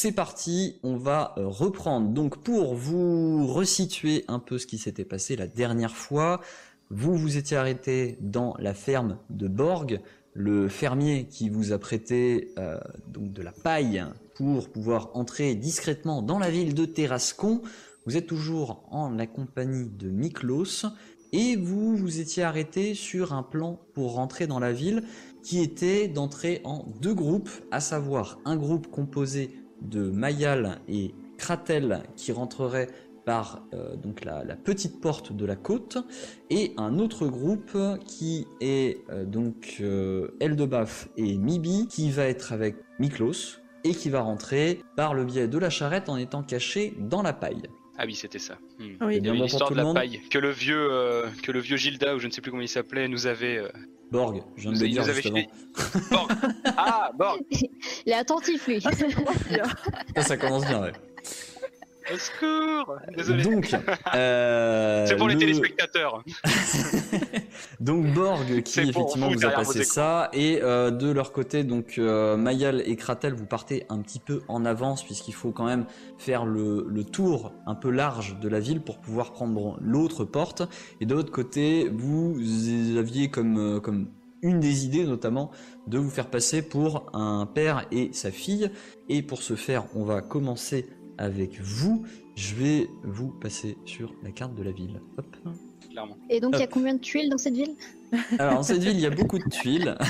C'est parti, on va euh, reprendre. Donc pour vous resituer un peu ce qui s'était passé la dernière fois, vous vous étiez arrêté dans la ferme de Borg, le fermier qui vous a prêté euh, donc de la paille pour pouvoir entrer discrètement dans la ville de Terrascon. Vous êtes toujours en la compagnie de Miklos et vous vous étiez arrêté sur un plan pour rentrer dans la ville qui était d'entrer en deux groupes, à savoir un groupe composé de Mayal et Kratel qui rentreraient par euh, donc la, petite porte de la côte et un autre groupe qui est euh, donc euh, Eldebaf et Mibi qui va être avec Miklos et qui va rentrer par le biais de la charrette en étant caché dans la paille. Ah oui, c'était ça. Hmm. Ah oui. Eh Il y pour l'histoire tout de la monde. paille que le vieux, euh, que le vieux Gilda ou je ne sais plus comment il s'appelait nous avait. euh, Borg, je viens de nous- le il dire nous avait juste avant. filé. Borg. Ah Borg. Il est attentif, lui. Ah, ça commence bien. Ça, ça commence bien, ouais. Au secours. Désolé. Donc, euh, C'est pour les le- téléspectateurs. Donc Borg qui effectivement vous vous a passé ça et euh, de leur côté donc euh, Mayal et Kratel vous partez un petit peu en avance puisqu'il faut quand même faire le, le tour un peu large de la ville pour pouvoir prendre l'autre porte et de l'autre côté vous aviez comme comme une des idées notamment de vous faire passer pour un père et sa fille et pour ce faire on va commencer avec vous je vais vous passer sur la carte de la ville Hop. Clairement. Et donc, il y a combien de tuiles dans cette ville? Alors, dans cette ville, il y a beaucoup de tuiles.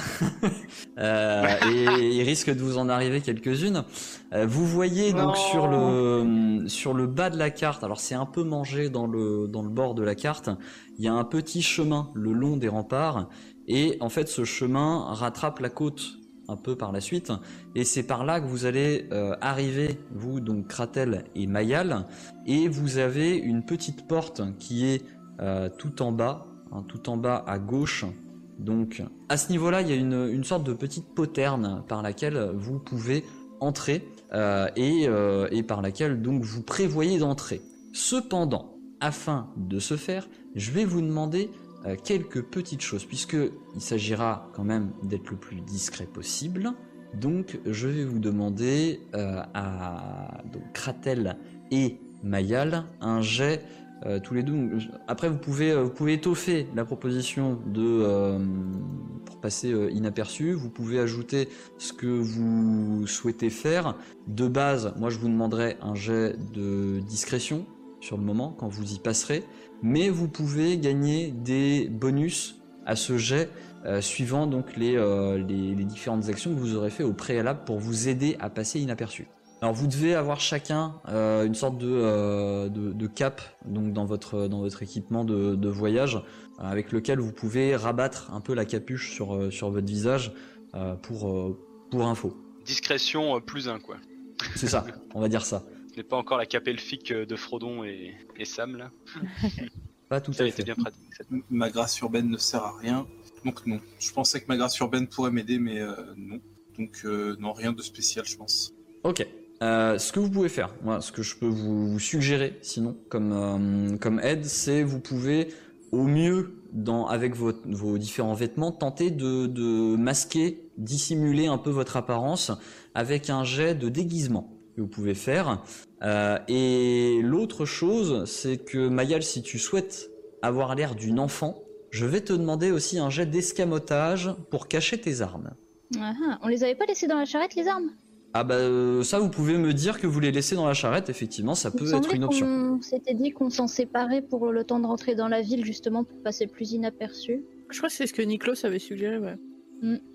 Euh, et il risque de vous en arriver quelques-unes. Euh, vous voyez donc sur le, sur le bas de la carte, alors c'est un peu mangé dans le, dans le bord de la carte, il y a un petit chemin le long des remparts. Et en fait, ce chemin rattrape la côte un peu par la suite. Et c'est par là que vous allez euh, arriver, vous, donc Kratel et Mayal. Et vous avez une petite porte qui est euh, tout en bas, hein, tout en bas à gauche. Donc à ce niveau-là, il y a une, une sorte de petite poterne par laquelle vous pouvez entrer euh, et, et par laquelle donc vous prévoyez d'entrer. Cependant, afin de ce faire, je vais vous demander euh, quelques petites choses puisque il s'agira quand même d'être le plus discret possible. Donc je vais vous demander euh, à Kratel et Mayal un jet euh, tous les deux. Après, vous pouvez, vous pouvez étoffer la proposition de pour passer inaperçu. Vous pouvez ajouter ce que vous souhaitez faire. De base, moi, je vous demanderai un jet de discrétion sur le moment quand vous y passerez, mais vous pouvez gagner des bonus à ce jet euh, suivant donc les, euh, les, les différentes actions que vous aurez fait au préalable pour vous aider à passer inaperçu. Alors vous devez avoir chacun euh, une sorte de, de, de cap donc dans votre dans votre équipement de, de voyage avec lequel vous pouvez rabattre un peu la capuche sur sur votre visage pour pour info. Discrétion plus un quoi. C'est ça, on va dire ça. N'est pas encore la cape elfique de Frodon et, et Sam là. Pas tout Ça a à été fait. bien pratique. cette- Ma grâce urbaine ne sert à rien. Donc non. Je pensais que ma grâce urbaine pourrait m'aider, mais euh, non. Donc euh, non, rien de spécial, je pense. Ok. Euh, ce que vous pouvez faire, moi, ce que je peux vous, vous suggérer, sinon, comme, euh, comme aide, c'est vous pouvez, au mieux, dans, avec vos, vos différents vêtements, tenter de, de masquer, dissimuler un peu votre apparence avec un jet de déguisement que vous pouvez faire. Euh, et l'autre chose, c'est que Mayal, si tu souhaites avoir l'air d'une enfant, je vais te demander aussi un jet d'escamotage pour cacher tes armes. Ah, ah, On les avait pas laissés dans la charrette, les armes? Ah bah euh, ça vous pouvez me dire que vous les laissez dans la charrette, effectivement ça Il peut être une option. qu'on s'était dit qu'on s'en séparait pour le temps de rentrer dans la ville, justement, pour passer plus inaperçu. Je crois que c'est ce que Niklos avait suggéré, ouais.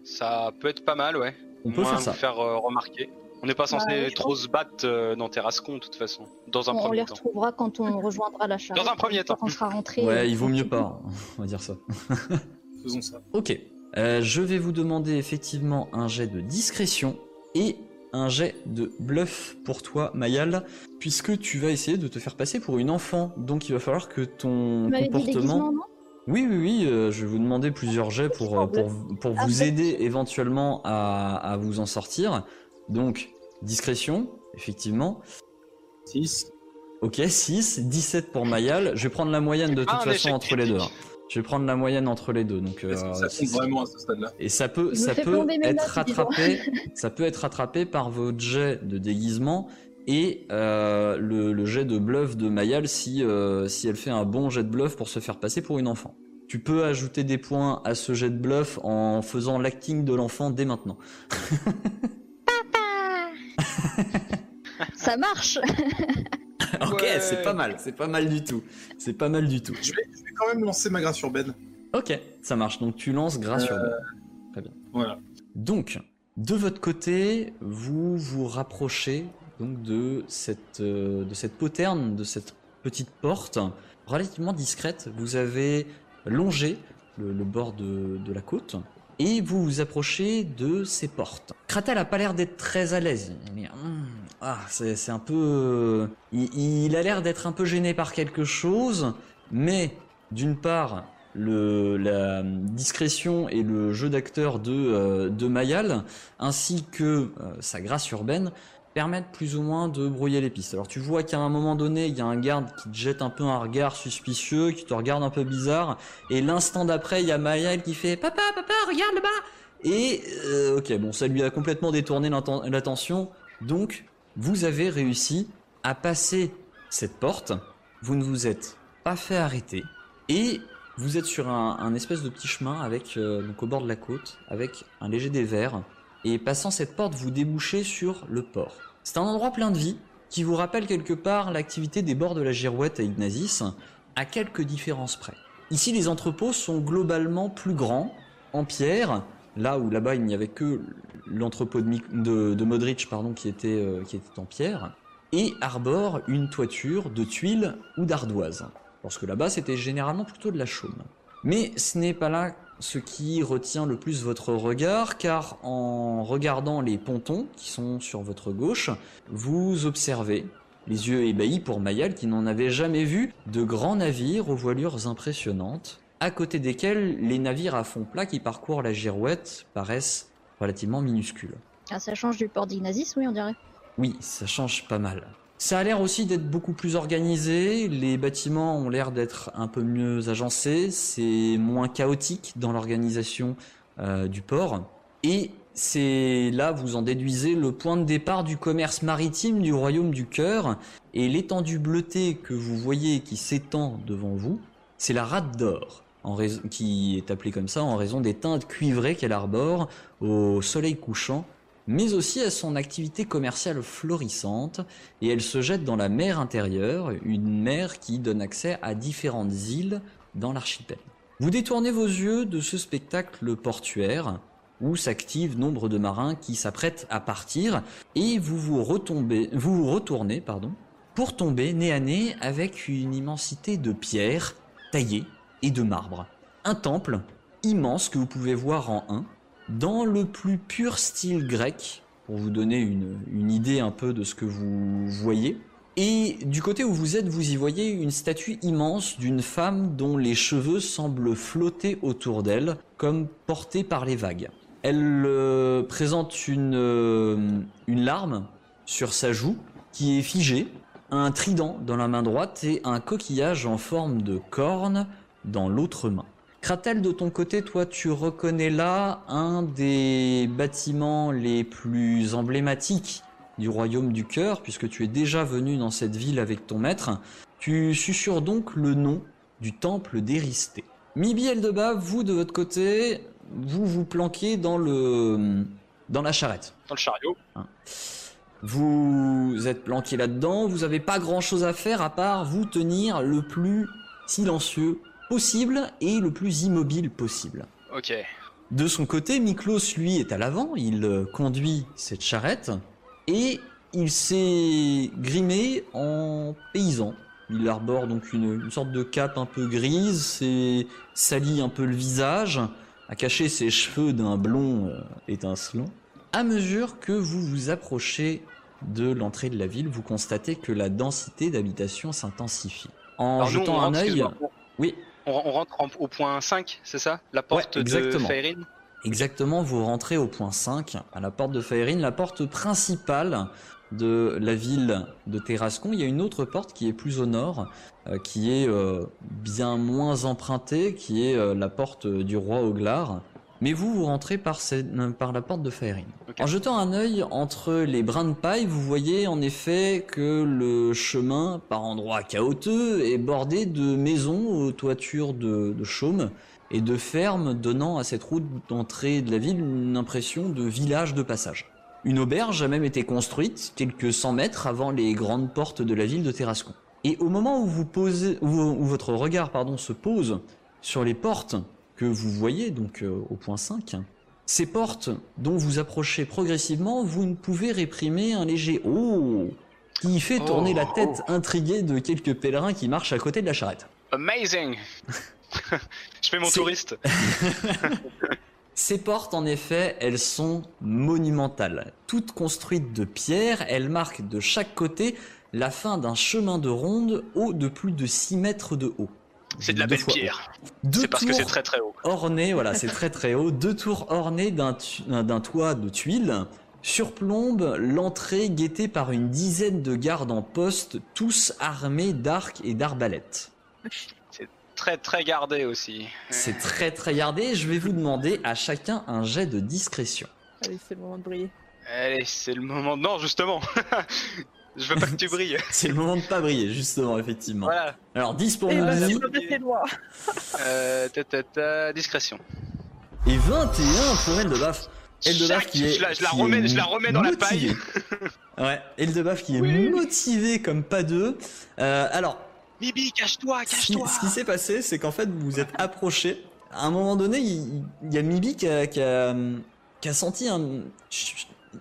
Ça peut être pas mal ouais. On peut moins faire ça. faire euh, remarquer. On n'est pas censé je trop pense. se battre euh, dans Terrascon de toute façon. Dans un on, on premier les temps. retrouvera quand on rejoindra la charrette. Dans un premier temps. Quand on sera rentré. Ouais, il vaut mieux pas, on va dire ça. Faisons ça. Ok, Euh, je vais vous demander effectivement un jet de discrétion et un jet de bluff pour toi, Mayal, puisque tu vas essayer de te faire passer pour une enfant. Donc il va falloir que ton dit comportement... non? Oui, oui, oui, euh, je vais vous demander plusieurs jets pour, euh, pour, pour Ah, vous aider éventuellement à, à vous en sortir. Donc, discrétion, effectivement. 6. Ok, 6, 17 pour Mayal. Je vais prendre la moyenne de toute Ah, un façon entre les deux. hein. Je vais prendre la moyenne entre les deux. Donc, euh, ça c'est- compte vraiment à ce stade-là? Et ça peut, ça peut être rattrapé, ça peut être rattrapé par votre jet de déguisement et euh, le, le jet de bluff de Mayal si, euh, si elle fait un bon jet de bluff pour se faire passer pour une enfant. Tu peux ajouter des points à ce jet de bluff en faisant l'acting de l'enfant dès maintenant. Ça marche ok, Ouais. c'est pas mal, c'est pas mal du tout. C'est pas mal du tout. je vais, je vais quand même lancer ma grâce urbaine. Ok, ça marche. Donc tu lances grâce sur Voilà. Donc, de votre côté, vous vous rapprochez donc de cette, euh, de cette poterne, de cette petite porte relativement discrète. Vous avez longé le, le bord de, de la côte et vous vous approchez de ces portes. Kratel a pas l'air d'être très à l'aise. Il Hum, ah, c'est un peu, euh, il, a l'air d'être un peu gêné par quelque chose, mais d'une part, la discrétion et le jeu d'acteur de, euh, Mayal, ainsi que euh, sa grâce urbaine, permettent plus ou moins de brouiller les pistes. Alors tu vois qu'à un moment donné, il y a un garde qui te jette un peu un regard suspicieux, qui te regarde un peu bizarre, et l'instant d'après, il y a Mayal qui fait « Papa, papa, regarde là-bas !» Et euh, ok, bon, ça lui a complètement détourné l'attention, donc vous avez réussi à passer cette porte, vous ne vous êtes pas fait arrêter, et vous êtes sur un, un espèce de petit chemin avec euh, donc au bord de la côte, avec un léger dévers. Et passant cette porte, vous débouchez sur le port. C'est un endroit plein de vie qui vous rappelle quelque part l'activité des bords de la Girouette à Ignazis, à quelques différences près. Ici, les entrepôts sont globalement plus grands, en pierre, là où là-bas il n'y avait que l'entrepôt de, de, Modric pardon, qui, était, euh, qui était en pierre, et arbore une toiture de tuiles ou d'ardoise. Parce que là-bas, c'était généralement plutôt de la chaume. Mais ce n'est pas là ce qui retient le plus votre regard, car en regardant les pontons qui sont sur votre gauche, vous observez, les yeux ébahis pour Mayal qui n'en avait jamais vu, de grands navires aux voilures impressionnantes, à côté desquels les navires à fond plat qui parcourent la girouette paraissent relativement minuscules. Ah, ça change du port d'Ignazis, oui, on dirait. Oui, ça change pas mal. Ça a l'air aussi d'être beaucoup plus organisé, les bâtiments ont l'air d'être un peu mieux agencés, c'est moins chaotique dans l'organisation euh, du port. Et c'est là, vous en déduisez, le point de départ du commerce maritime du royaume du cœur. Et l'étendue bleutée que vous voyez qui s'étend devant vous, c'est la rate d'or, qui est appelée comme ça en raison des teintes cuivrées qu'elle arbore au soleil couchant mais aussi à son activité commerciale florissante, et elle se jette dans la mer intérieure, une mer qui donne accès à différentes îles dans l'archipel. Vous détournez vos yeux de ce spectacle portuaire, où s'activent nombre de marins qui s'apprêtent à partir, et vous vous, retournez pardon, pour tomber nez à nez avec une immensité de pierres taillées et de marbre. Un temple immense que vous pouvez voir en un, dans le plus pur style grec, pour vous donner une, idée un peu de ce que vous voyez. Et du côté où vous êtes, vous y voyez une statue immense d'une femme dont les cheveux semblent flotter autour d'elle, comme portés par les vagues. Elle euh, présente euh, une larme sur sa joue qui est figée, un trident dans la main droite et un coquillage en forme de corne dans l'autre main. Kratel, de ton côté, toi, tu reconnais là un des bâtiments les plus emblématiques du royaume du cœur, puisque tu es déjà venu dans cette ville avec ton maître. Tu susurres donc le nom du temple d'Éristé. Mibi Eldeba, vous, de votre côté, vous vous planquez dans le dans la charrette. Dans le chariot. Vous êtes planqué là-dedans, vous avez pas grand-chose à faire à part vous tenir le plus silencieux possible et le plus immobile possible. Ok. De son côté, Miklos, lui, est à l'avant, il euh, conduit cette charrette et il s'est grimé en paysan. Il arbore donc une, une sorte de cape un peu grise, s'est sali un peu le visage, a caché ses cheveux d'un blond euh, étincelant À mesure que vous vous approchez de l'entrée de la ville, vous constatez que la densité d'habitation s'intensifie. En Alors nous, on jetant un œil, oui, On, on rentre en- au point 5, c'est ça? La porte de exactement. Faerin Exactement, vous rentrez au point 5, à la porte de Faerine, la porte principale de la ville de Terrascon. Il y a une autre porte qui est plus au nord, euh, qui est euh, bien moins empruntée, qui est euh, la porte du roi Oglar. Mais vous, vous rentrez par, cette- par la porte de Faerine. En jetant un œil entre les brins de paille, vous voyez en effet que le chemin, par endroits chaotiques, est bordé de maisons aux toitures de, de chaume et de fermes donnant à cette route d'entrée de la ville une impression de village de passage. Une auberge a même été construite quelques cent mètres avant les grandes portes de la ville de Terrascon. Et au moment où vous posez, où, où votre regard pardon se pose sur les portes que vous voyez donc euh, au point 5, ces portes dont vous approchez progressivement, vous ne pouvez réprimer un léger oh qui fait Oh, tourner la tête oh. intriguée de quelques pèlerins qui marchent à côté de la charrette. Amazing Je fais mon touriste. Ces portes, en effet, elles sont monumentales. Toutes construites de pierre, elles marquent de chaque côté la fin d'un chemin de ronde haut de plus de 6 mètres de haut. C'est de la belle fois pierre. C'est parce que tours c'est très très haut. ornées, voilà, c'est très très haut, deux tours ornées d'un toit de tuiles surplombent l'entrée guettée par une dizaine de gardes en poste, tous armés d'arcs et d'arbalètes. Très très gardé aussi. C'est très très gardé, je vais vous demander à chacun un jet de discrétion. Allez, c'est le moment de briller. Allez, c'est le moment. Non, justement. Je veux pas que tu brilles. C'est le moment de pas briller, justement, effectivement. Voilà. Alors 10 pour c'est pas passé loin. Euh, ta, ta, ta, discrétion. et 21 pour Eldebaf. Eldebaf qui est. je la- je la qui est remets- je la remets dans la motivé. ouais, Eldebaf qui est Oui. motivé comme pas deux. Euh, alors, Bibi, cache-toi, cache-toi. ce qui s'est passé, c'est qu'en fait, vous vous êtes approché. À un moment donné, il, il y a Mibi qui a, qui a, qui a senti un.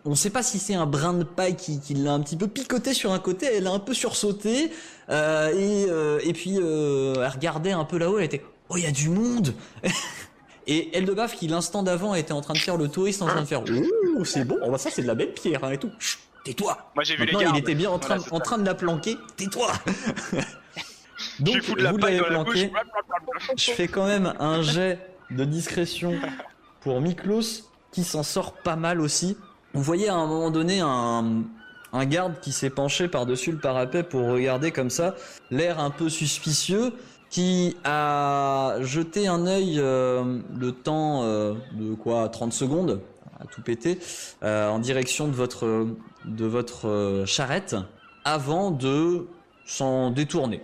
On sait pas si c'est un brin de paille qui, qui l'a un petit peu picoté sur un côté, elle a un peu sursauté, euh, et, euh, et puis euh, elle regardait un peu là-haut, elle était Oh, il y a du monde Et Eldebaf, qui l'instant d'avant était en train de faire le touriste, en train de faire Ouh, c'est bon, oh, bah ça c'est de la belle pierre hein, et tout. Tais-toi Moi j'ai vu les Maintenant, gardes. il était bien en train, Voilà, c'est en ça. train de la planquer. Tais-toi Donc, de vous l'avez la planqué. Je fais quand même un jet de discrétion pour Miklos, qui s'en sort pas mal aussi. Vous voyez à un moment donné un, un garde qui s'est penché par-dessus le parapet pour regarder comme ça, l'air un peu suspicieux, qui a jeté un œil euh, le temps euh, de quoi 30 secondes à tout péter euh, en direction de votre de votre charrette avant de s'en détourner.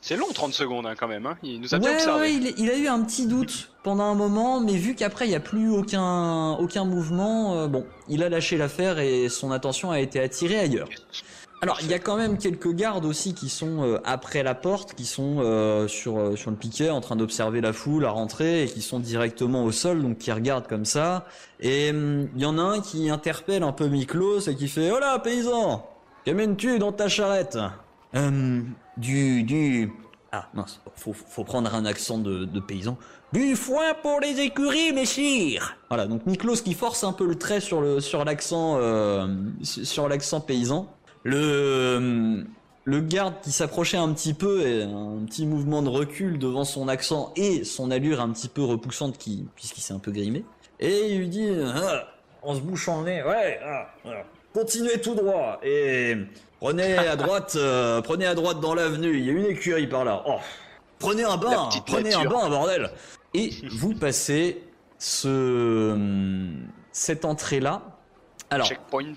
C'est long 30 secondes hein, quand même. Hein. Il nous a bien Ouais, observé. ouais, il, il a eu un petit doute pendant un moment, mais vu qu'après il n'y a plus aucun, aucun mouvement, euh, bon, il a lâché l'affaire et son attention a été attirée ailleurs. Alors, il y a quand même quelques gardes aussi qui sont euh, après la porte, qui sont euh, sur, euh, sur le piquet en train d'observer la foule à rentrer et qui sont directement au sol, donc qui regardent comme ça. Et hum, il y en a un qui interpelle un peu Miklos et qui fait « Oh là, paysan Qu'amènes-tu dans ta charrette ?» Hum, Du... du... Ah mince, faut, prendre un accent de, paysan. Du foin pour les écuries, messire. Voilà, donc Miklos qui force un peu le trait sur euh, l'accent paysan. Le garde qui s'approchait un petit peu et un petit mouvement de recul devant son accent et son allure un petit peu repoussante qui puisqu'il s'est un peu grimé. Et il lui dit Ah, en se bouchant le nez, ouais, ah, continuez tout droit et prenez à droite, euh, prenez à droite dans l'avenue. Il y a une écurie par là. Oh, prenez un bain, prenez un bain, bordel. Et vous passez ce cette entrée là. Alors, Checkpoint.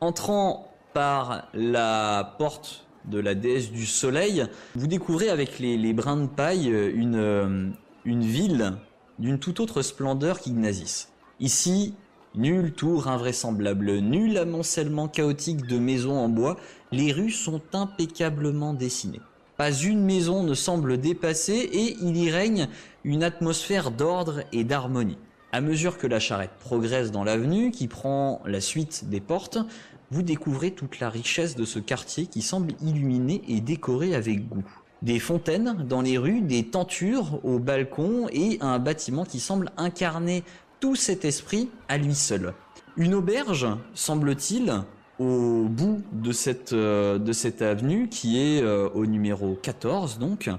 entrant par la porte de la déesse du soleil, vous découvrez avec les, les brins de paille euh, une, euh, une ville d'une toute autre splendeur qu'Ignazis. Ici, nul tour invraisemblable, nul amoncellement chaotique de maisons en bois, les rues sont impeccablement dessinées. Pas une maison ne semble dépassée et il y règne une atmosphère d'ordre et d'harmonie. À mesure que la charrette progresse dans l'avenue, qui prend la suite des portes, vous découvrez toute la richesse de ce quartier qui semble illuminé et décoré avec goût. Des fontaines dans les rues, des tentures au balcon et un bâtiment qui semble incarner tout cet esprit à lui seul. une auberge, semble-t-il, au bout de cette, euh, de cette avenue qui est euh, au numéro 14 donc,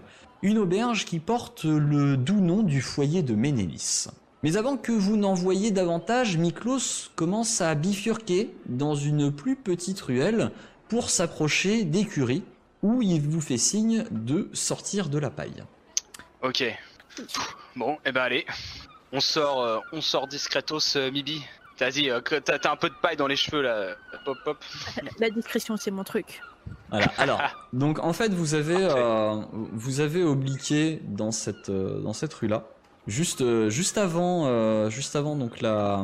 une auberge qui porte le doux nom du foyer de Ménélis. Mais avant que vous n'en voyiez davantage, Miklos commence à bifurquer dans une plus petite ruelle pour s'approcher d'écurie où il vous fait signe de sortir de la paille. Ok. Bon, et ben allez. On sort, euh, on sort discretos, euh, Mibi. Vas-y, euh, que- t'as un peu de paille dans les cheveux là. Pop, pop. La discrétion, c'est mon truc. Voilà. Alors, donc en fait, vous avez, euh, vous avez obliqué dans cette, euh, dans cette rue-là, juste, euh, juste avant, euh, juste avant donc la,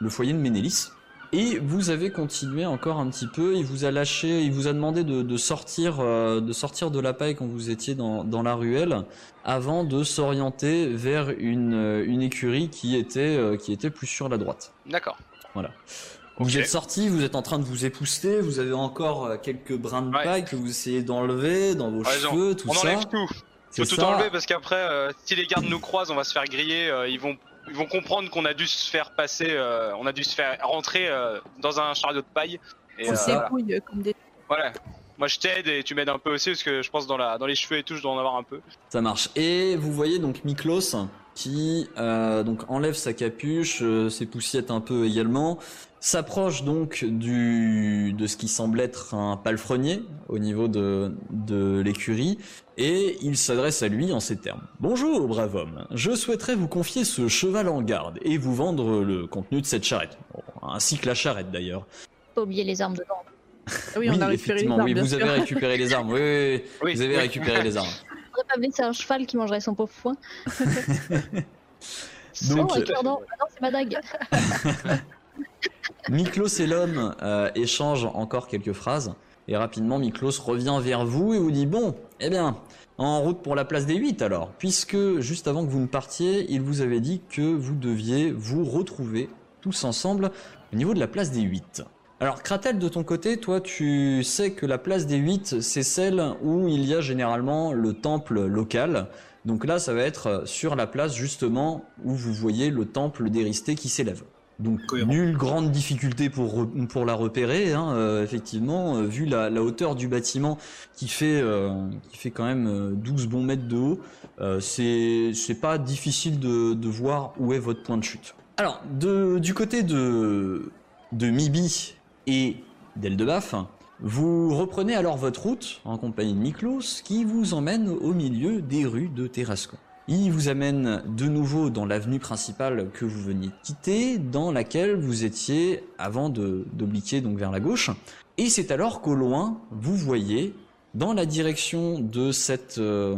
le foyer de Ménélis. Et vous avez continué encore un petit peu. Il vous a lâché, il vous a demandé de, de sortir, euh, de sortir de la paille quand vous étiez dans, dans la ruelle, avant de s'orienter vers une, euh, une écurie qui était, euh, qui était plus sur la droite. D'accord. Vous Ok. êtes sorti, vous êtes en train de vous épousseter, vous avez encore euh, quelques brins de Ouais. paille que vous essayez d'enlever dans vos cheveux, tout On ça. enlève tout. Faut tout ça. enlever parce qu'après, euh, si les gardes nous croisent, on va se faire griller. euh, ils vont, ils vont comprendre qu'on a dû se faire passer, euh, on a dû se faire rentrer euh, dans un chariot de paille. Et On euh, voilà. s'ébrouille euh, comme des. Voilà. Moi je t'aide et tu m'aides un peu aussi parce que je pense dans la, dans les cheveux et tout, je dois en avoir un peu. Ça marche. Et vous voyez donc Miklos qui euh, donc enlève sa capuche, euh, ses poussiettes un peu également, s'approche donc du de ce qui semble être un palefrenier au niveau de de l'écurie et il s'adresse à lui en ces termes. Bonjour brave homme, je souhaiterais vous confier ce cheval en garde et vous vendre le contenu de cette charrette, Bon, ainsi que la charrette d'ailleurs. Pas oublier les armes dedans. Ah oui, on a récupéré les effectivement, armes, oui, vous sûr. avez récupéré les armes. Oui, oui, oui, Oui, vous avez oui. récupéré les armes. Faudrait pas blesser un cheval qui mangerait son pauvre foin. Donc, oh, ah non, c'est ma dague. Miklos et l'homme euh, échangent encore quelques phrases. Et rapidement, Miklos revient vers vous et vous dit Bon, eh bien, en route pour la place des 8 alors. Puisque juste avant que vous ne partiez, il vous avait dit que vous deviez vous retrouver tous ensemble au niveau de la place des 8. Alors, Kratel, de ton côté, toi, tu sais que la place des 8, c'est celle où il y a généralement le temple local. Donc là, ça va être sur la place justement où vous voyez le temple d'Éristé qui s'élève. Donc Cohérent. nulle grande difficulté pour, la repérer, hein, euh, effectivement, euh, vu la, la hauteur du bâtiment qui fait, euh, qui fait quand même euh, 12 bons mètres de haut, c'est c'est pas difficile de, de voir où est votre point de chute. Alors, de, du côté de, de Mibi et d'Eldebaf, vous reprenez alors votre route en compagnie de Miklos qui vous emmène au milieu des rues de Terrascon. Il vous amène de nouveau dans l'avenue principale que vous veniez de quitter, dans laquelle vous étiez avant d'obliquer donc vers la gauche. Et c'est alors qu'au loin, vous voyez, dans la direction de cette, euh,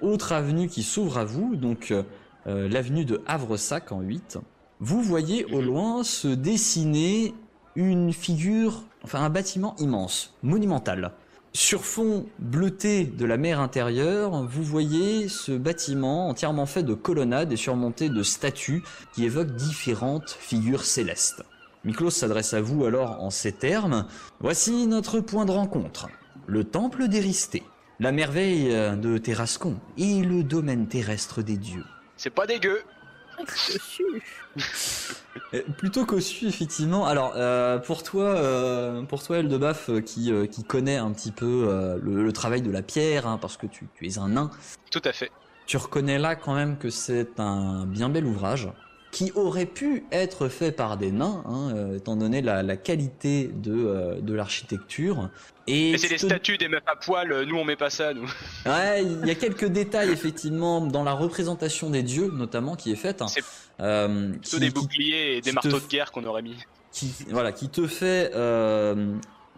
autre avenue qui s'ouvre à vous, donc euh, l'avenue de Havresac en 8, vous voyez au loin se dessiner une figure, enfin un bâtiment immense, monumental. Sur fond bleuté de la mer intérieure, vous voyez ce bâtiment entièrement fait de colonnades et surmonté de statues qui évoquent différentes figures célestes. Miklos s'adresse à vous alors en ces termes. Voici notre point de rencontre. Le temple d'Éristé, la merveille de Terrascon et le domaine terrestre des dieux. C'est pas dégueu. Plutôt qu'au-dessus, effectivement. Alors, euh, pour toi, euh, pour toi, Eldebaf, euh, qui, qui connaît un petit peu le, le travail de la pierre, hein, parce que tu, tu es un nain, Tout à fait. tu reconnais là quand même que c'est un bien bel ouvrage qui aurait pu être fait par des nains, hein, euh, étant donné la, la qualité de, euh, de l'architecture. Et Mais c'est te- statues des meufs à poil, euh, nous on met pas ça, nous. Ouais, il y a quelques détails effectivement dans la représentation des dieux, notamment qui est faite. hein. C'est Euh, Plutôt qui- des boucliers et des te marteaux de guerre qu'on aurait mis. qui voilà qui te fait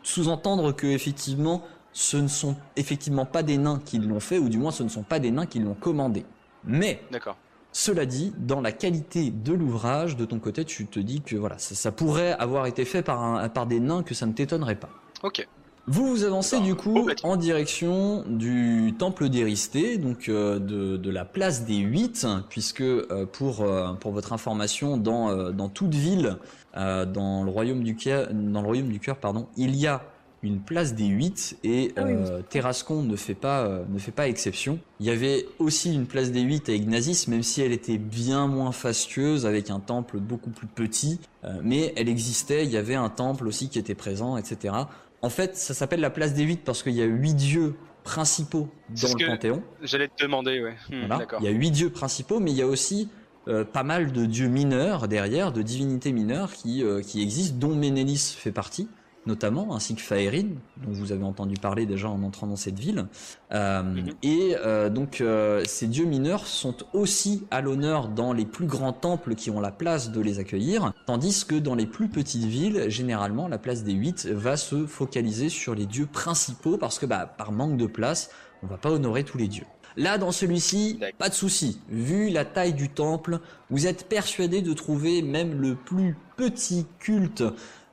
sous-entendre que effectivement ce ne sont effectivement pas des nains qui l'ont fait ou du moins ce ne sont pas des nains qui l'ont commandé. Mais D'accord. Cela dit, dans la qualité de l'ouvrage, de ton côté, tu te dis que voilà, ça, ça pourrait avoir été fait par, un, par des nains, que ça ne t'étonnerait pas. Ok. Vous vous avancez du coup en direction du temple d'Éristé, donc euh, de, de la place des Huit, puisque euh, pour, euh, pour votre information, dans, dans toute ville, dans le royaume du cœur, dans le royaume du cœur, pardon, il y a une place des 8 et Ah oui, euh, Terrascon ne fait pas euh, ne fait pas exception. Il y avait aussi une place des 8 à Ignazis, même si elle était bien moins fastueuse avec un temple beaucoup plus petit, euh, mais elle existait. Il y avait un temple aussi qui était présent, etc. En fait, ça s'appelle la place des 8 parce qu'il y a huit dieux principaux dans ce le que- panthéon. J'allais te demander, ouais. Hmm, Voilà. Il y a huit dieux principaux, mais il y a aussi euh, pas mal de dieux mineurs derrière, de divinités mineures qui, euh, qui existent, dont Ménélis fait partie, notamment, ainsi que Faerine, dont vous avez entendu parler déjà en entrant dans cette ville. Euh, Mhm. Et euh, donc, euh, ces dieux mineurs sont aussi à l'honneur dans les plus grands temples qui ont la place de les accueillir, tandis que dans les plus petites villes, généralement, la place des huit va se focaliser sur les dieux principaux, parce que bah, par manque de place, on va pas honorer tous les dieux. Là, dans celui-ci, pas de souci. Vu la taille du temple, vous êtes persuadé de trouver même le plus petit culte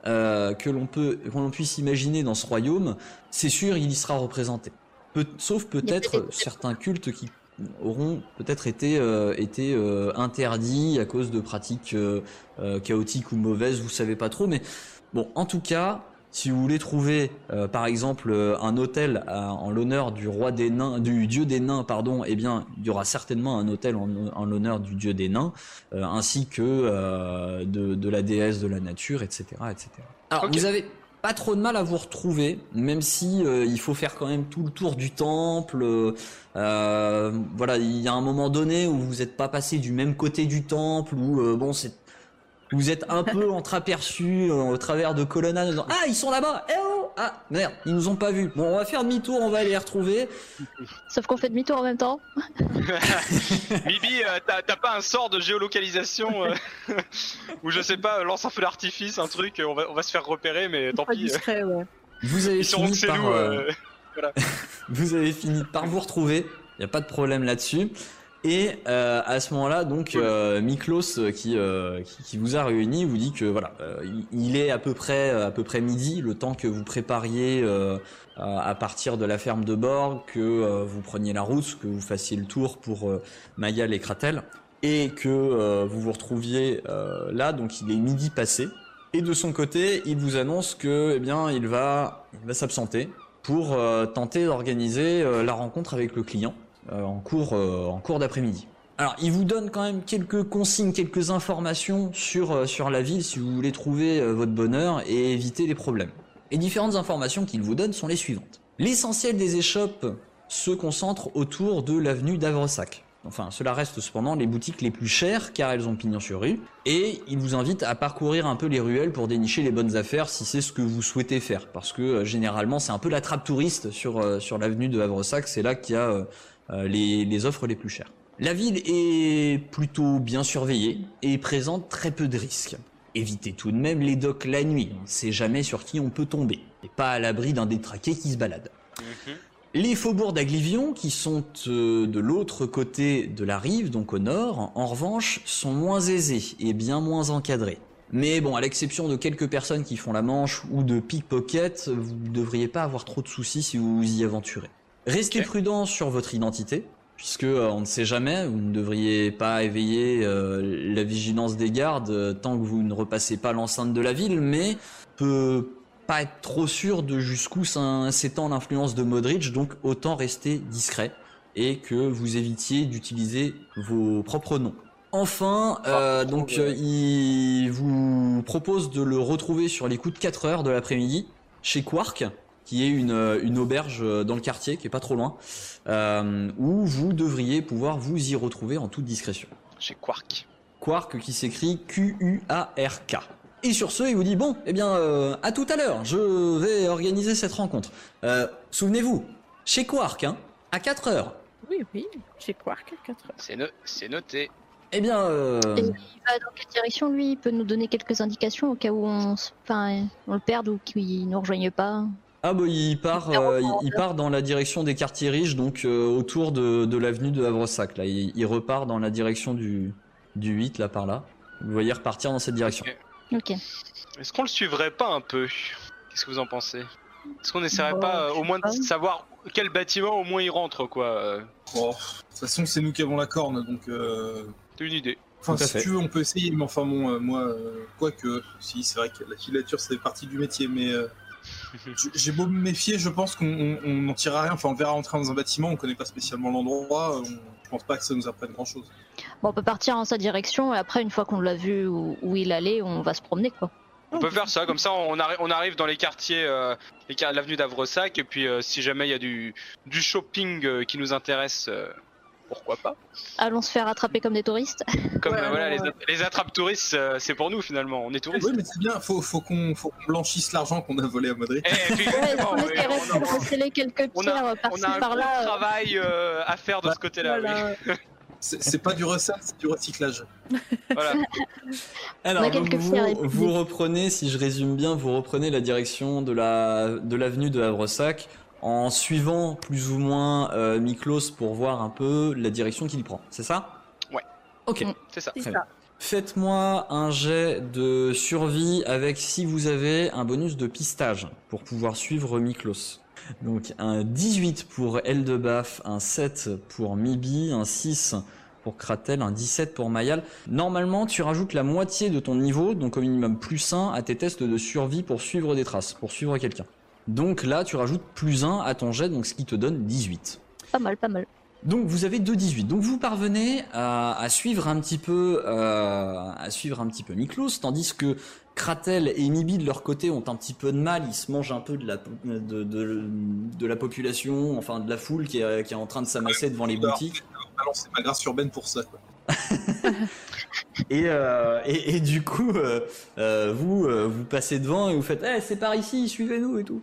euh, que l'on peut, puisse imaginer dans ce royaume. C'est sûr, il y sera représenté. Sauf peut-être peut-être- certains cultes qui auront peut-être été, euh, été euh, interdits à cause de pratiques euh, euh, chaotiques ou mauvaises, vous savez pas trop. Mais bon, en tout cas, si vous voulez trouver, euh, par exemple, euh, un hôtel à- en l'honneur du roi des nains, du dieu des nains, pardon, eh bien, il y aura certainement un hôtel en, en l'honneur du dieu des nains, euh, ainsi que euh, de, de la déesse de la nature, etc., etc. Alors, vous avez pas trop de mal à vous retrouver, même si euh, il faut faire quand même tout le tour du temple. euh, euh, voilà, il y a un moment donné où vous n'êtes pas passé du même côté du temple, où euh, bon, c'est vous êtes un peu entreaperçu euh, au travers de colonnades en disant Ah, ils sont là-bas Eh oh Ah, merde, ils nous ont pas vus. Bon, on va faire demi-tour, on va aller les retrouver. Sauf qu'on fait demi-tour en même temps. Mibi, euh, t'as t'as pas un sort de géolocalisation euh, ou je sais pas, lance un feu d'artifice, un truc, euh, on va, on va se faire repérer, mais tant Pas pis. euh, discret, ouais. Vous avez Ils sauront que fini c'est par, nous. euh, euh, vous avez fini par vous retrouver. Il n'y a pas de problème là-dessus. Et euh, à ce moment-là, donc euh, Miklos euh, qui, euh, qui qui vous a réuni vous dit que voilà, euh, il- est à peu près à peu près midi, le temps que vous prépariez euh, à partir de la ferme de Borg, que euh, vous preniez la route, que vous fassiez le tour pour euh, Mayal et Kratel, et que euh, vous vous retrouviez euh, là. Donc il est midi passé. Et de son côté, il vous annonce que eh bien il va il va s'absenter pour euh, tenter d'organiser euh, la rencontre avec le client euh, en cours, euh, en cours d'après-midi. Alors, il vous donne quand même quelques consignes, quelques informations sur, euh, sur la ville si vous voulez trouver euh, votre bonheur et éviter les problèmes. Les différentes informations qu'il vous donne sont les suivantes. L'essentiel des échoppes se concentre autour de l'avenue d'Avresac. Enfin, cela reste cependant les boutiques les plus chères car elles ont pignon sur rue. Et il vous invite à parcourir un peu les ruelles pour dénicher les bonnes affaires si c'est ce que vous souhaitez faire. Parce que euh, généralement, c'est un peu la trappe touriste sur, euh, sur l'avenue de. C'est là qu'il y a euh, euh, les, les offres les plus chères. La ville est plutôt bien surveillée et présente très peu de risques. Évitez tout de même les docks la nuit, on ne sait jamais sur qui on peut tomber, et pas à l'abri d'un détraqué qui se balade. mhm. Les faubourgs d'Aglivion, qui sont euh, de l'autre côté de la rive, donc au nord, en revanche, sont moins aisés et bien moins encadrés. Mais bon, à l'exception de quelques personnes qui font la manche ou de pickpocket, vous ne devriez pas avoir trop de soucis si vous vous y aventurez. Restez prudent sur votre identité, puisque euh, on ne sait jamais, vous ne devriez pas éveiller euh, la vigilance des gardes euh, tant que vous ne repassez pas l'enceinte de la ville, mais peut pas être trop sûr de jusqu'où s'étend l'influence de Modric, donc autant rester discret et que vous évitiez d'utiliser vos propres noms. Enfin, Ah, donc il vous propose de le retrouver sur les coups de 4 heures de l'après-midi chez Quark, qui est une, euh, une auberge euh, dans le quartier, qui est pas trop loin, euh, où vous devriez pouvoir vous y retrouver en toute discrétion. Chez Quark. Quark qui s'écrit Q-U-A-R-K. Et sur ce, il vous dit bon, eh bien, euh, à tout à l'heure, je vais organiser cette rencontre. Euh, Souvenez-vous, chez Quark, hein, à 4 heures. Oui, oui, chez Quark, 4 heures. C'est no- c'est noté. Eh bien, euh, Et il va dans quelle direction lui? Il peut nous donner quelques indications au cas où on, se- enfin, on le perde ou qu'il nous rejoigne pas? Ah bah, il part, euh, il, il part dans la direction des quartiers riches, donc euh, autour de, de l'avenue de Havresac. Là, il, il repart dans la direction du, du 8, là par là. Vous voyez repartir dans cette direction. Ok. Est-ce qu'on le suivrait pas un peu? Qu'est-ce que vous en pensez? Est-ce qu'on essaierait Bah, pas euh, au moins de savoir quel bâtiment au moins il rentre quoi euh, Bon, de toute façon, c'est nous qui avons la corne, donc. Euh... T'as une idée Enfin, si fait. tu veux, on peut essayer, mais enfin, bon, euh, moi, euh, quoique, si, c'est vrai que la filature, c'est partie du métier, mais. J'ai beau me méfier, je pense qu'on on- on n'en tirera rien. Enfin, on le verra entrer dans un bâtiment, on connaît pas spécialement l'endroit. on- Je pense pas que ça nous apprenne grand chose. Bon, on peut partir en sa direction et après, une fois qu'on l'a vu où, où il allait, on va se promener quoi. On peut faire ça, comme ça on, arri- on arrive dans les quartiers, euh, l'avenue d'Avresac, et puis euh, si jamais il y a du, du shopping euh, qui nous intéresse, euh, pourquoi pas Allons se faire attraper comme des touristes. Comme Ouais, euh, voilà, alors, les, attrapes touristes, euh, c'est pour nous finalement, on est touristes. Oui, mais c'est bien, faut, faut qu'on blanchisse l'argent qu'on a volé à Madrid. Eh, puis, Ouais, bon, on a, receler quelques on a- par-ci a un gros par-là. travail euh, à faire de ce côté-là. oui. Voilà. C'est c'est pas du recel, c'est du recyclage. Voilà. Alors, donc vous, reprenez, si je résume bien, vous reprenez la direction de la de l'avenue de Havresac en suivant plus ou moins euh, Miklos pour voir un peu la direction qu'il prend. C'est ça? Ouais. Ok. Mm. C'est ça. Ça. Faites-moi un jet de survie avec, si vous avez, un bonus de pistage pour pouvoir suivre Miklos. Donc un 18 pour Eldebaf, un 7 pour Mibi, un 6 pour Kratel, un 17 pour Mayal. Normalement, tu rajoutes la moitié de ton niveau, donc au minimum plus 1 à tes tests de survie pour suivre des traces, pour suivre quelqu'un. Donc là, tu rajoutes plus 1 à ton jet, donc ce qui te donne 18. Pas mal, pas mal. Donc vous avez 2-18. Donc vous parvenez à, à suivre un petit peu euh, à suivre un petit peu Miklos, tandis que Kratel et Mibi de leur côté ont un petit peu de mal. Ils se mangent un peu de la de, de, de la population, enfin de la foule qui est, qui est en train de s'amasser devant les boutiques. Balancer ma grâce urbaine pour ça. Et, euh, et, et du coup, euh, vous euh, vous passez devant et vous faites Eh, c'est par ici, suivez-nous et tout.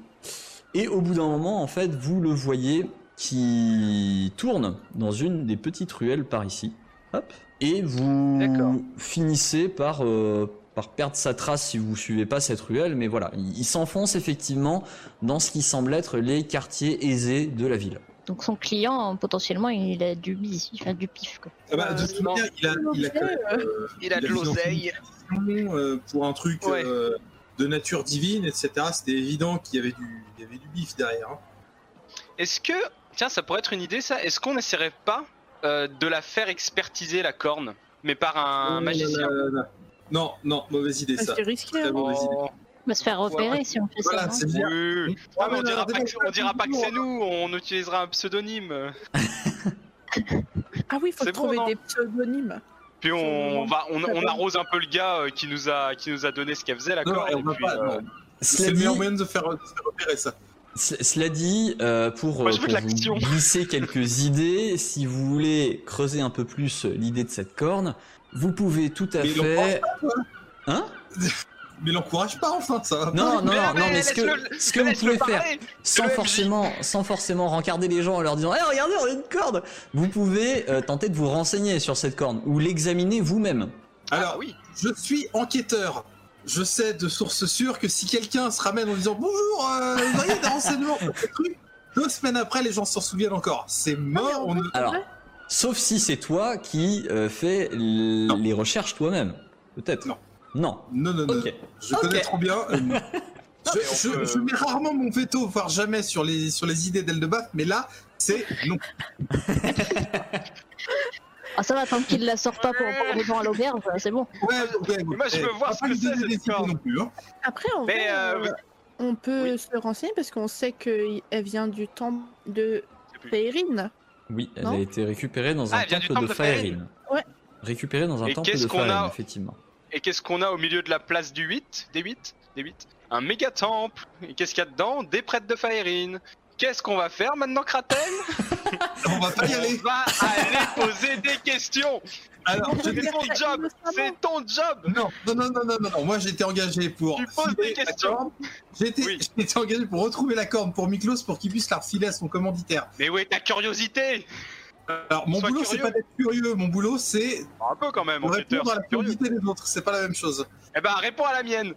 Et au bout d'un moment, en fait, vous le voyez qui tourne dans une des petites ruelles par ici. Hop. Et vous finissez par, euh, par perdre sa trace si vous suivez pas cette ruelle. Mais voilà, il, il s'enfonce effectivement dans ce qui semble être les quartiers aisés de la ville. Donc son client, potentiellement, il a du bis, il fait du pif quoi. Ah bah, de Euh, toute manière, il a, il euh, Il a de l'oseille. euh, pour un truc Ouais. De nature divine, etc. C'était évident qu'il y avait du, il y avait du bif derrière. hein. Est-ce que, tiens, ça pourrait être une idée ça Est-ce qu'on n'essaierait pas euh, de la faire expertiser la corne, mais par un Non, magicien non, non, non. Non, non, mauvaise idée ça. C'est risqué. Très hein. mauvaise idée. Oh, On va se faire repérer Voilà. si on fait Voilà, ça. bien. oui. Ah, Ah, mais on dira pas que, on dira pas que c'est nous, on utilisera un pseudonyme. Ah oui, il faut bon, trouver des pseudonymes. Puis on va, on, on arrose un peu le gars euh, qui nous a, qui nous a donné ce qu'elle faisait la euh. C'est le meilleur moyen de faire, de faire repérer ça. Cela dit, euh, pour, Moi, vous glisser quelques idées, si vous voulez creuser un peu plus l'idée de cette corne, vous pouvez tout à Mais il fait... Hein? Mais l'encourage pas, enfin, ça va. Non, non, non, Mais- non, mais mais ce que, ce que vous pouvez faire, sans forcément, sans forcément rencarder les gens en leur disant, eh, regardez, on a une corde, vous pouvez euh, tenter de vous renseigner sur cette corne ou l'examiner vous-même. Alors, Ah oui. je suis enquêteur. Je sais de source sûre que si quelqu'un se ramène en disant bonjour, euh, vous auriez des renseignements deux semaines après, les gens s'en souviennent encore. C'est mort. on Alors, sauf si c'est toi qui euh, fais l- les recherches toi-même, peut-être. Non. Non. Non, non, non. Ok. Je connais trop bien. euh, je, mais on je- peut- je mets rarement mon veto, voire jamais sur les, sur les idées d'Eldebaf, mais là, c'est non. Ah ça va, tant qu'il la sort pas pour prendre gens à l'auberge, c'est bon. Ouais, ouais, ouais. Moi, je veux voir ce que c'est, cette corde. non plus. Hein. Après, en Mais, vrai, euh, euh, on peut se renseigner parce qu'on sait qu'elle vient du temple de Féérine. Oui, elle Non a été récupérée dans un Ah, du temple de temple de Faerine. Faerine. Ouais. Récupérée dans un Et temple de a Faerine, effectivement. Et qu'est-ce qu'on a au milieu de la place du 8 Des 8 Des 8 Un méga temple. Et qu'est-ce qu'il y a dedans? Des prêtres de Faerine. Qu'est-ce qu'on va faire maintenant, Kratel? On va pas y aller. On va aller poser des questions. Alors, C'est ton job. C'est ton job. Non, non, non, non, non, non, non. Moi, été engagé pour. Tu poses des la questions. Oui. été engagé pour retrouver la corne pour Miklos pour qu'il puisse la refiler à son commanditaire. Mais où est ta curiosité? Alors, mon Sois boulot, c'est pas d'être curieux. Mon boulot, c'est Un peu quand même, enquêteur. répondre à la curiosité des autres. C'est pas la même chose. Eh ben, réponds à la mienne.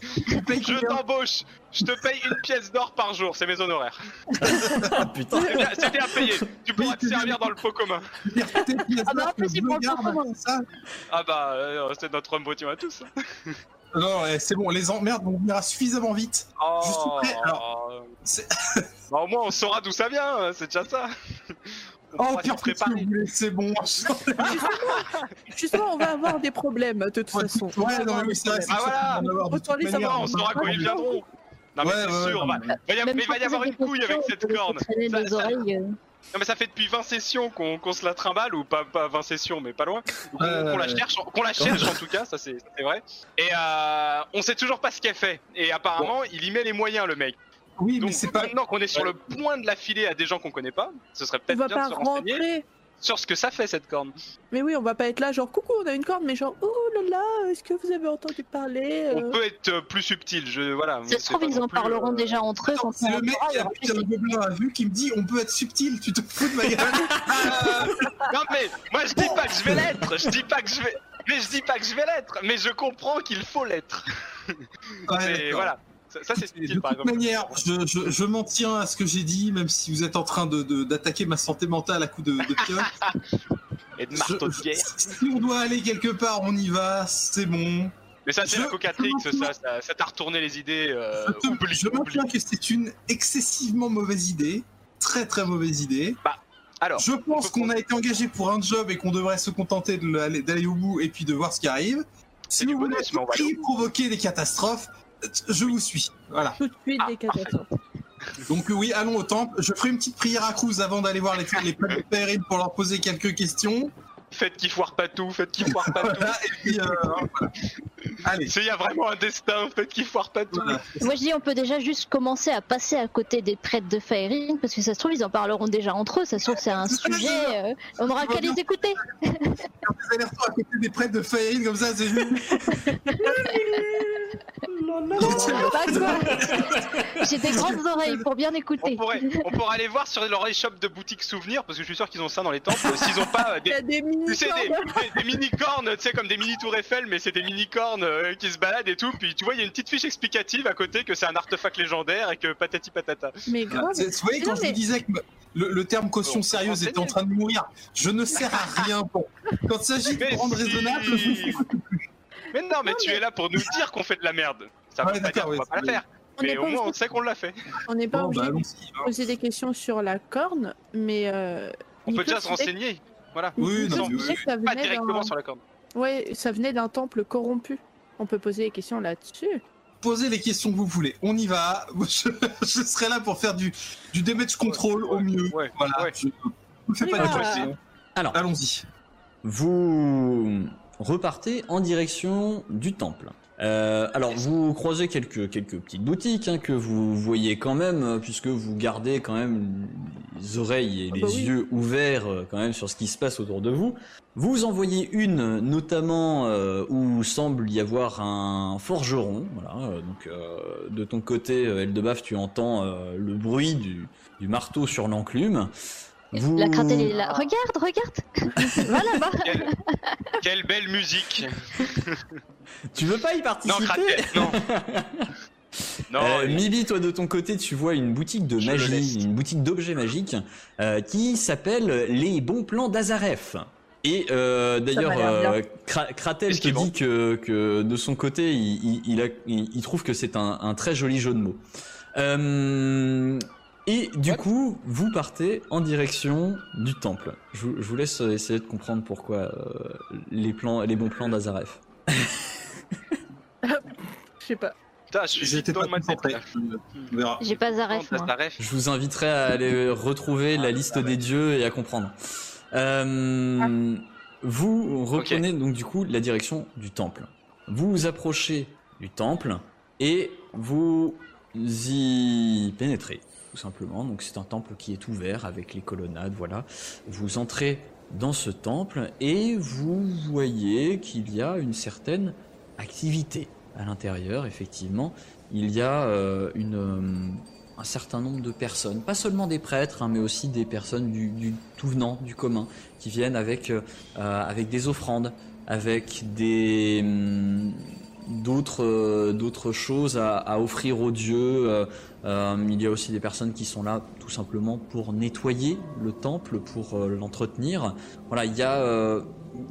Je t'embauche. Je te paye une pièce d'or par jour. C'est mes honoraires. Ah putain C'est bien, payé. Tu pourras te servir dans le pot commun. Ah bah, en plus, il prend le commun. Ah bah, euh, c'est notre homme à tous. Non, c'est bon. Les emmerdes vont venir suffisamment vite. Oh. Je suis prêt, alors. Bah, au moins, on saura d'où ça vient. hein, C'est déjà ça. On Oh, pire voulais, c'est bon. Justement, on va avoir des problèmes de toute façon. Ouais, non, des c'est vrai. Ah, voilà. on saura quand ils viendront. Non, mais c'est sûr, il va y avoir une couille avec cette corne. oreilles. Non, mais ça fait depuis 20 sessions qu'on se la trimballe, ou pas, pas 20 sessions, mais pas loin. Qu'on la cherche, qu'on la cherche en tout cas, ça c'est c'est vrai. Et euh, on sait toujours pas ce qu'elle fait. Et apparemment, il y met les moyens, le mec. Oui, Donc mais c'est pas. maintenant qu'on est sur Ouais. le point de la filer à des gens qu'on connaît pas, ce serait peut-être bien pas de se renseigner rentrer. sur ce que ça fait cette corne. Mais oui, on va pas être là genre coucou, on a une corde, mais genre oh là là, est-ce que vous avez entendu parler euh, On peut être euh, plus subtil, je voilà. Ça se c'est trouve, ils en plus, parleront euh, déjà entre eux c'est le mec qui a c'est- gobelin a vu qui me dit on peut être subtil, tu te fous de ma gueule. Non mais moi je dis pas que je vais l'être, je dis pas que je vais, mais je dis pas que je vais l'être, mais je comprends qu'il faut l'être. Ouais, Mais voilà, ça, ça, c'est De par toute exemple. manière, je, je, je m'en tiens à ce que j'ai dit, même si vous êtes en train de- de- d'attaquer ma santé mentale à coups de, de pioche. Et de marteau de guerre. si on doit aller quelque part, on y va, c'est bon. Mais ça c'est Je- la cocatrix, ça, ça, ça t'a retourné les idées. Euh, je te- oublie, je oublie. que c'est une excessivement mauvaise idée. Très très mauvaise idée. Alors, Je pense qu'on a été engagé pour un job et qu'on devrait se contenter de l'aller- d'aller au bout et puis de voir ce qui arrive. Si C'est du vous bonus, mais on va provoquer des catastrophes, je vous suis. Voilà. tout de suite Ah, des catastrophes. Donc euh, oui, allons au temple. Je ferai une petite prière à Cruz avant d'aller voir les, les pèlerines pour leur poser quelques questions. faites qu'il foire pas tout, faites qu'il foire pas tout. Et puis euh, voilà. Allez. C'est y a vraiment un destin, faites qu'il foire pas tout. Voilà. Moi je dis on peut déjà juste commencer à passer à côté des prêtres de Faerine parce que ça se trouve ils en parleront déjà entre eux, ça se trouve c'est un sujet, euh, on aura qu'à les écouter. Des allers-retours à côté des prêtres de Faerine comme ça, c'est juste. Bah, quoi J'ai des grandes oreilles pour bien On écouter. pourrait, on pourrait aller voir sur leur échoppe de boutique souvenirs parce que je suis sûr qu'ils ont ça dans les temples. S'ils ont pas euh, des, des mini tu sais, des, des- des mini-cornes, tu sais, comme des mini-tours Eiffel, mais c'est des mini-cornes euh, qui se baladent et tout. Puis tu vois, il y a une petite fiche explicative à côté que c'est un artefact légendaire et que patati patata. Mais Voilà. grave. Vous voyez, quand Non, je mais- vous disais que le, le terme caution Bon, sérieuse était en train de mourir, je ne sers à rien. Bon, quand il s'agit de rendre si. raisonnable, je ne fais Mais non, mais Non, tu mais- es là pour nous dire qu'on fait de la merde. Ça Ouais, veut pas dire d'accord, qu'on va oui, pas la faire. On n'est Mais pas au moins, on obligé, sait qu'on l'a fait. on n'est pas Bon, bah, obligé allons-y. de poser des questions sur la corne, mais euh, On peut déjà se renseigner. Voilà. Oui, non, mais oui. ça Pas venait directement d'un- sur la corde. Ouais, ça venait d'un temple corrompu. On peut poser des questions là-dessus. Posez les questions que vous voulez. On y va. Je, je serai là pour faire du, du damage control au mieux. Ouais, Voilà. ouais. Je ne fais pas de. Alors, Allons-y. vous repartez en direction du temple. Euh, alors, vous croisez quelques, quelques petites boutiques hein, que vous voyez quand même, euh, puisque vous gardez quand même les oreilles et Ah les bah oui. yeux ouverts euh, quand même sur ce qui se passe autour de vous. Vous en voyez une, notamment euh, où semble y avoir un forgeron. Voilà, euh, donc euh, de ton côté, Eldebaf, tu entends euh, le bruit du, du marteau sur l'enclume. Vous... La cratelle est là. Regarde, regarde Va là-bas Quelle, quelle belle musique. Tu veux pas y Non, participer non. Non, Euh, Mibi, toi de ton côté, tu vois une boutique de magie, une boutique d'objets magiques euh, qui s'appelle Les Bons Plans d'Azaref. Et euh, d'ailleurs, euh, Kratel te dit que, que de son côté, il, il, il a- il- il trouve que c'est un, un très joli jeu de mots. Euh, et du coup, vous partez en direction du temple. Je, vous- je vous laisse essayer de comprendre pourquoi euh, les plans, les bons plans d'Azaref. Je sais pas. Putain, je suis dans concentré. J'ai pas Zaref Non, moi. Je vous inviterai à aller retrouver la liste des dieux et à comprendre. Euh, Vous reprenez donc du coup la direction du temple. Vous vous approchez du temple et vous y pénétrez tout simplement. Donc c'est un temple qui est ouvert avec les colonnades, voilà. Vous entrez dans ce temple et vous voyez qu'il y a une certaine activité à l'intérieur, effectivement. Il y a euh, euh, un certain nombre de personnes, pas seulement des prêtres, hein, mais aussi des personnes du, tout venant, du commun, qui viennent avec, euh, avec des offrandes, avec des hum, d'autres euh, d'autres choses à, à offrir aux dieux. Euh, euh, il y a aussi des personnes qui sont là tout simplement pour nettoyer le temple, pour euh, l'entretenir. Voilà, il y a euh,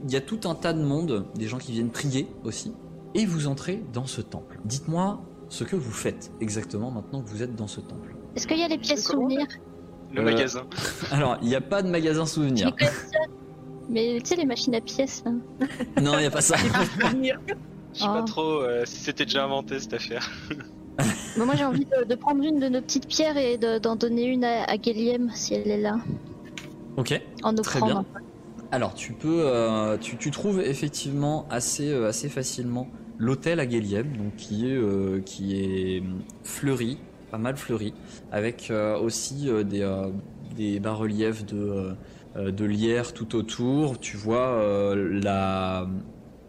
il y a tout un tas de monde, des gens qui viennent prier aussi. Et vous entrez dans ce temple. Dites-moi ce que vous faites exactement maintenant que vous êtes dans ce temple. Est-ce qu'il y a les pièces souvenirs Le Euh, magasin. Alors, il n'y a pas de magasin souvenir. Mais tu sais, les machines à pièces là. Non, il n'y a pas ça. Je sais pas Oh. trop euh, si c'était déjà inventé cette affaire. Bah, moi j'ai envie de, de prendre une de nos petites pierres et de- d'en donner une à, à Guéliem si elle est là. Ok. En Très bien. Alors tu peux, euh, tu, tu trouves effectivement assez, euh, assez facilement l'hôtel à Guéliem, donc qui est, euh, qui est hum, fleuri, pas mal fleuri, avec euh, aussi euh, des, euh, des bas-reliefs de, de lierre tout autour. Tu vois euh, la,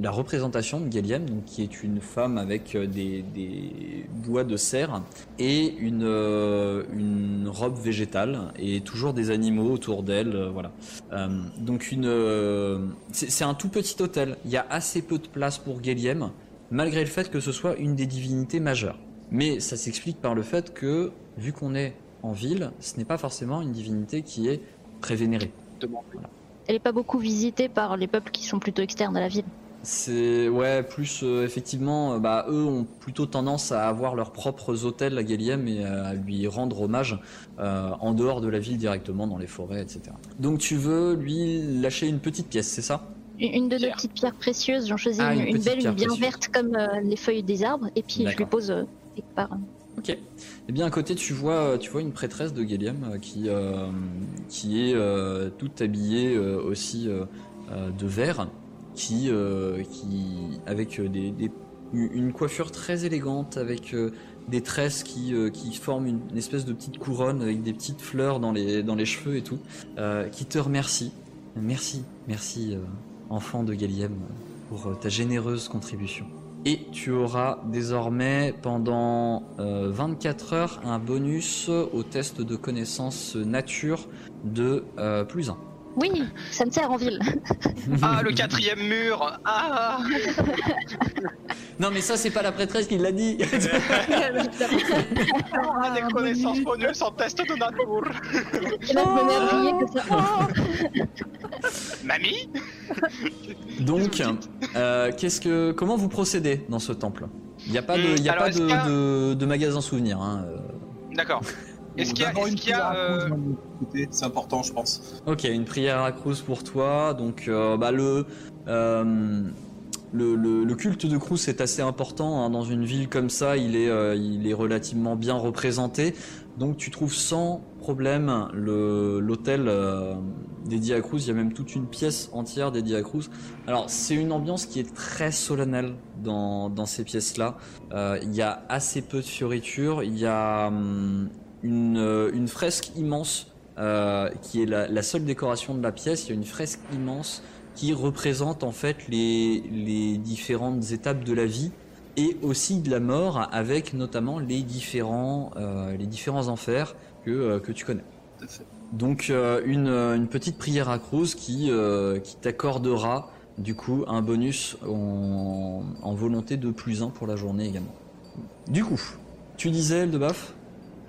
la représentation de Guéliem, donc qui est une femme avec euh, des, des bois de serre et une, euh, une robe végétale et toujours des animaux autour d'elle, euh, voilà. Euh, donc une, euh, c'est un tout petit hôtel. Il y a assez peu de place pour Guéliem, malgré le fait que ce soit une des divinités majeures. Mais ça s'explique par le fait que, vu qu'on est en ville, ce n'est pas forcément une divinité qui est très vénérée. Elle est pas beaucoup visitée par les peuples qui sont plutôt externes à la ville. C'est ouais, plus euh, effectivement, euh, bah eux ont plutôt tendance à avoir leurs propres hôtels à Guéliem et à lui rendre hommage euh, en dehors de la ville directement dans les forêts, etc. Donc tu veux lui lâcher une petite pièce, c'est ça? Une de nos petites pierres précieuses, j'en choisis Ah, une, une une petite belle, une bien précieuse. verte comme euh, les feuilles des arbres, et puis je lui pose euh, quelque part. Ok. Eh bien, à côté, tu vois, tu vois une prêtresse de Guéliem euh, qui, euh, qui est euh, toute habillée euh, aussi euh, euh, de vert, qui, euh, qui avec euh, une coiffure très élégante, avec euh, des tresses qui, qui forment une, espèce de petite couronne avec des petites fleurs dans les, dans les cheveux et tout, qui te remercie. Merci, merci, enfant de Guéliem, pour ta généreuse contribution. Et tu auras désormais pendant euh, 24 heures un bonus au test de connaissance nature de plus 1. Oui, ça me sert en ville. Ah, le quatrième mur Ah Non mais ça c'est pas la prêtresse qui l'a dit Ah, des connaissances bonus en test de nature. Oh Mamie? Donc, euh, qu'est-ce que, comment vous procédez dans ce temple? Il n'y a pas de, y a alors, pas de, de magasin souvenir. Hein. euh. D'accord. Est-ce qu'il y a, est-ce une qu'il y a, euh, côté, C'est important, je pense. Ok, une prière à Cruz pour toi. Donc, euh, bah, le, euh, le, le, le culte de Cruz est assez important. hein. Dans une ville comme ça, il est, euh, il est relativement bien représenté. Donc, tu trouves sans problème le- l'hôtel euh, dédié à Cruz. Il y a même toute une pièce entière dédiée à Cruz. Alors, c'est une ambiance qui est très solennelle dans, dans ces pièces-là. Euh, il y a assez peu de fioritures. Il y a hum, une, euh, une fresque immense euh, qui est la, la seule décoration de la pièce. Il y a une fresque immense qui représente en fait les, les différentes étapes de la vie et aussi de la mort, avec notamment les différents, euh, les différents enfers que, euh, que tu connais. Donc euh, une, une petite prière à Cruz qui, qui t'accordera du coup un bonus en, en volonté de plus 1 pour la journée également. Du coup, tu disais Eldebaf?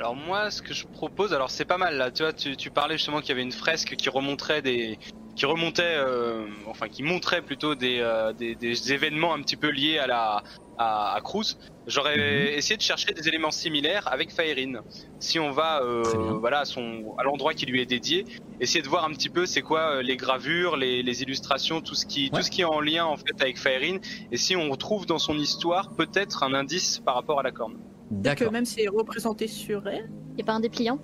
Alors moi, ce que je propose, alors c'est pas mal là. Tu vois, tu, tu parlais justement qu'il y avait une fresque qui remonterait des, qui remontait, euh, enfin qui montrait plutôt des, euh, des, des événements un petit peu liés à la, à, à Cruz. J'aurais Mhm. essayé de chercher des éléments similaires avec Faerine. Si on va, euh, voilà, à son, à l'endroit qui lui est dédié, essayer de voir un petit peu c'est quoi les gravures, les, les illustrations, tout ce qui, Ouais. tout ce qui est en lien en fait avec Faerine. Et si on retrouve dans son histoire peut-être un indice par rapport à la corne. Que D'accord. même si elle est représentée sur elle. Y a pas un dépliant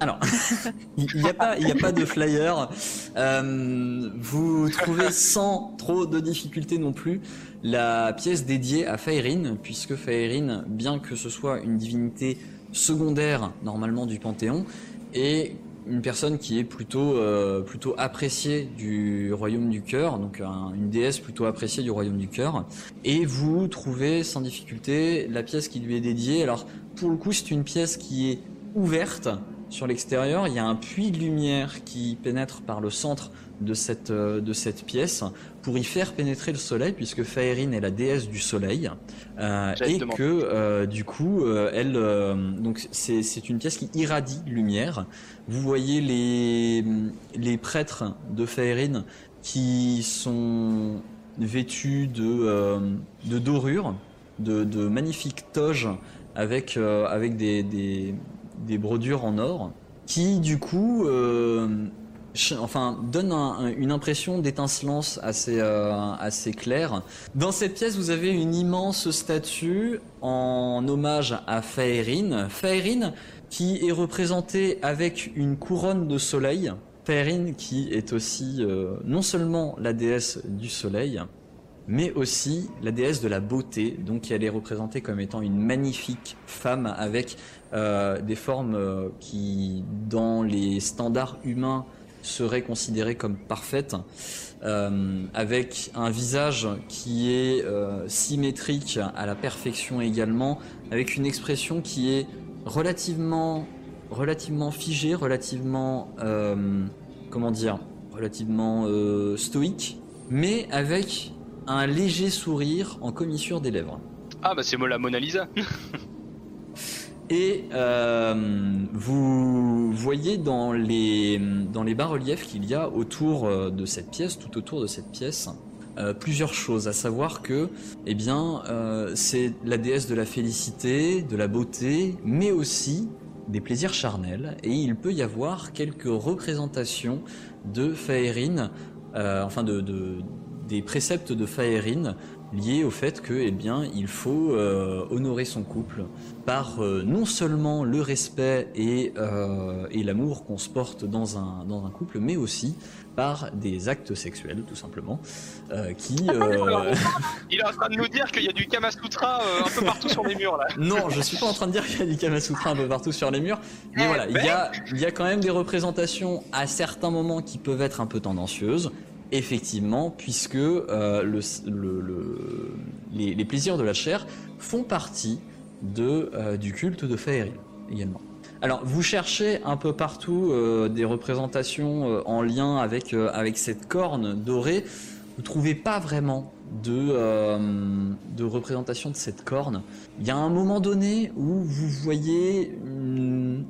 Alors, il n'y a, pas- il y a pas de flyer. Euh, vous trouvez sans trop de difficultés non plus la pièce dédiée à Faerine, puisque Faerine, bien que ce soit une divinité secondaire normalement du Panthéon, est une personne qui est plutôt, euh, plutôt appréciée du royaume du cœur, donc un- une déesse plutôt appréciée du royaume du cœur. Et vous trouvez sans difficulté la pièce qui lui est dédiée. Alors, pour le coup, c'est une pièce qui est ouverte sur l'extérieur. Il y a un puits de lumière qui pénètre par le centre de cette, euh, de cette pièce pour y faire pénétrer le soleil, puisque Faerine est la déesse du soleil. Euh, et que, euh, du coup, euh, elle, donc c'est c'est une pièce qui irradie lumière. Vous voyez les, les prêtres de Faerine qui sont vêtus de, de dorures, de, de magnifiques toges avec, avec des, des, des brodures en or, qui du coup euh, enfin donne une impression d'étincelance assez assez claire. Dans cette pièce, vous avez une immense statue en hommage à Faerine. Faerine qui est représentée avec une couronne de soleil. Faerine qui est aussi non seulement la déesse du soleil, mais aussi la déesse de la beauté. Donc elle est représentée comme étant une magnifique femme avec euh, des formes euh, qui, dans les standards humains, seraient considérées comme parfaites, euh, avec un visage qui est symétrique à la perfection également, avec une expression qui est relativement, relativement figée, relativement, comment dire, relativement stoïque, mais avec un léger sourire en commissure des lèvres. Ah bah c'est moi la Mona Lisa. Et euh, vous voyez dans les, bas-reliefs qu'il y a autour euh, de cette pièce, tout autour de cette pièce, euh, plusieurs choses, à savoir que eh c'est la déesse de la félicité, de la beauté, mais aussi des plaisirs charnels, et il peut y avoir quelques représentations de Faerine, enfin de, de, des préceptes de Faerine liés au fait que, eh bien, il faut euh, honorer son couple par euh, non seulement le respect et, euh, et l'amour qu'on se porte dans un, dans un couple, mais aussi par des actes sexuels, tout simplement, qui... Il est en train de nous dire qu'il y a du Kamasutra un peu partout sur les murs, là. Non, je suis pas en train de dire qu'il y a du Kamasutra un peu partout sur les murs, mais eh voilà, il y, a, il y a quand même des représentations à certains moments qui peuvent être un peu tendancieuses, Effectivement, puisque euh, les, plaisirs de la chair font partie de, euh, du culte de Faeri également. Alors, vous cherchez un peu partout euh, des représentations en lien avec, avec cette corne dorée. Vous trouvez pas vraiment de, de représentation de cette corne. Il y a un moment donné où vous voyez une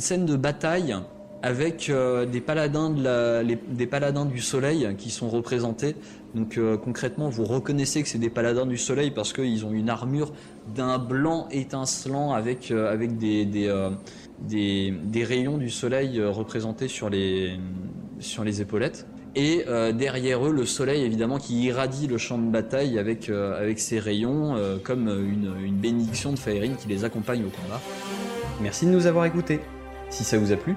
scène de bataille avec euh, des paladins de la, des paladins du soleil qui sont représentés. Donc euh, concrètement, vous reconnaissez que c'est des paladins du soleil parce qu'ils ont une armure d'un blanc étincelant avec euh, avec des des, des, rayons du soleil représentés sur les sur les épaulettes. Et derrière eux, le soleil évidemment qui irradie le champ de bataille avec avec ses rayons comme une, une bénédiction de Faerine qui les accompagne au combat. Merci de nous avoir écoutés. Si ça vous a plu,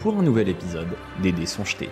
pour un nouvel épisode des dés sont jetés.